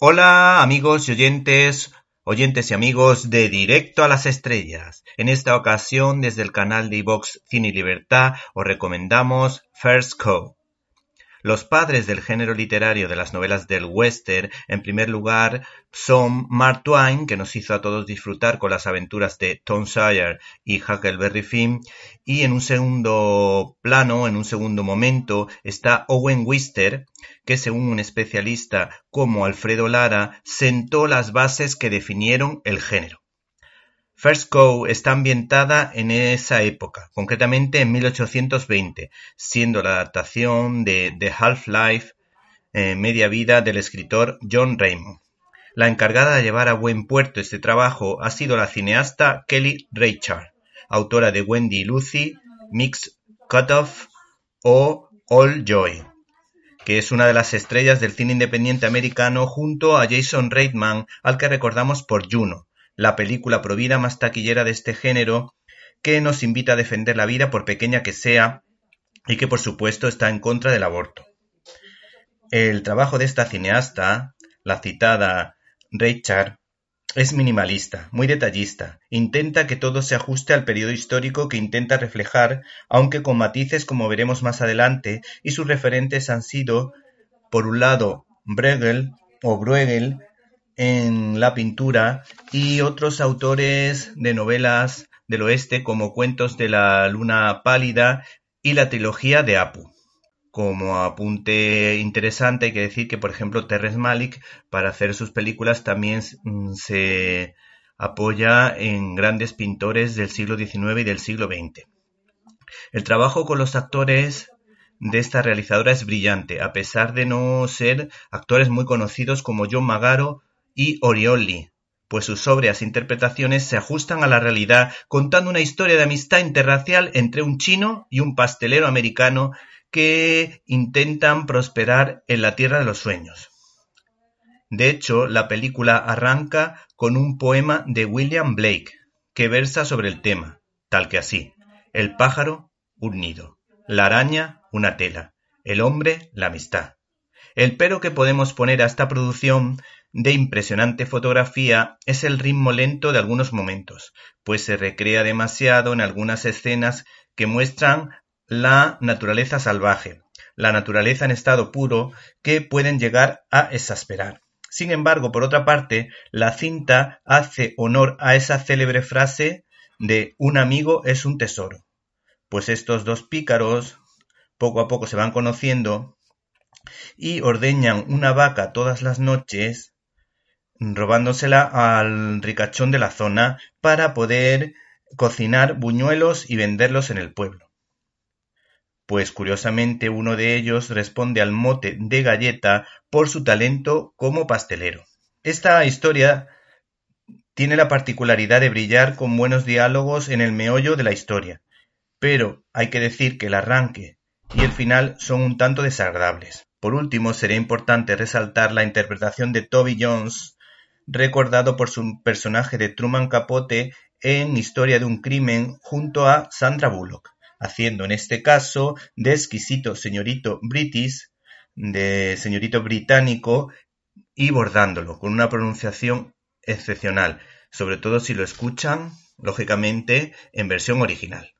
Hola amigos y oyentes, oyentes y amigos de Directo a las Estrellas. En esta ocasión, desde el canal de iVox Cine Libertad, os recomendamos First Co. Los padres del género literario de las novelas del western, en primer lugar, son Mark Twain, que nos hizo a todos disfrutar con las aventuras de Tom Sawyer y Huckleberry Finn, y en un segundo plano, en un segundo momento, está Owen Wister, que según un especialista como Alfredo Lara, sentó las bases que definieron el género. First Cow está ambientada en esa época, concretamente en 1820, siendo la adaptación de The Half-Life eh, Media Vida del escritor John Raymond. La encargada de llevar a buen puerto este trabajo ha sido la cineasta Kelly Reichardt, autora de Wendy y Lucy, Mix Cutoff o All Joy, que es una de las estrellas del cine independiente americano junto a Jason Reitman, al que recordamos por Juno, la película provida más taquillera de este género, que nos invita a defender la vida por pequeña que sea y que por supuesto está en contra del aborto. El trabajo de esta cineasta, la citada Richard, es minimalista, muy detallista, intenta que todo se ajuste al periodo histórico que intenta reflejar, aunque con matices como veremos más adelante, y sus referentes han sido, por un lado, Bruegel o Bruegel, en la pintura y otros autores de novelas del oeste como Cuentos de la Luna Pálida y la trilogía de Apu. Como apunte interesante hay que decir que, por ejemplo, Terrence Malick para hacer sus películas también mm, se apoya en grandes pintores del siglo XIX y del siglo XX. El trabajo con los actores de esta realizadora es brillante, a pesar de no ser actores muy conocidos como John Magaro y Orioli, pues sus sobrias interpretaciones se ajustan a la realidad contando una historia de amistad interracial entre un chino y un pastelero americano que intentan prosperar en la tierra de los sueños. De hecho, la película arranca con un poema de William Blake que versa sobre el tema, tal que así: el pájaro, un nido, la araña, una tela, el hombre, la amistad. El pero que podemos poner a esta producción de impresionante fotografía es el ritmo lento de algunos momentos, pues se recrea demasiado en algunas escenas que muestran la naturaleza salvaje, la naturaleza en estado puro, que pueden llegar a exasperar. Sin embargo, por otra parte, la cinta hace honor a esa célebre frase de un amigo es un tesoro, pues estos dos pícaros poco a poco se van conociendo y ordeñan una vaca todas las noches robándosela al ricachón de la zona para poder cocinar buñuelos y venderlos en el pueblo. Pues curiosamente uno de ellos responde al mote de galleta por su talento como pastelero. Esta historia tiene la particularidad de brillar con buenos diálogos en el meollo de la historia, pero hay que decir que el arranque y el final son un tanto desagradables. Por último, sería importante resaltar la interpretación de Toby Jones recordado por su personaje de Truman Capote en Historia de un crimen junto a Sandra Bullock, haciendo en este caso de exquisito señorito british, de señorito británico y bordándolo con una pronunciación excepcional, sobre todo si lo escuchan, lógicamente, en versión original.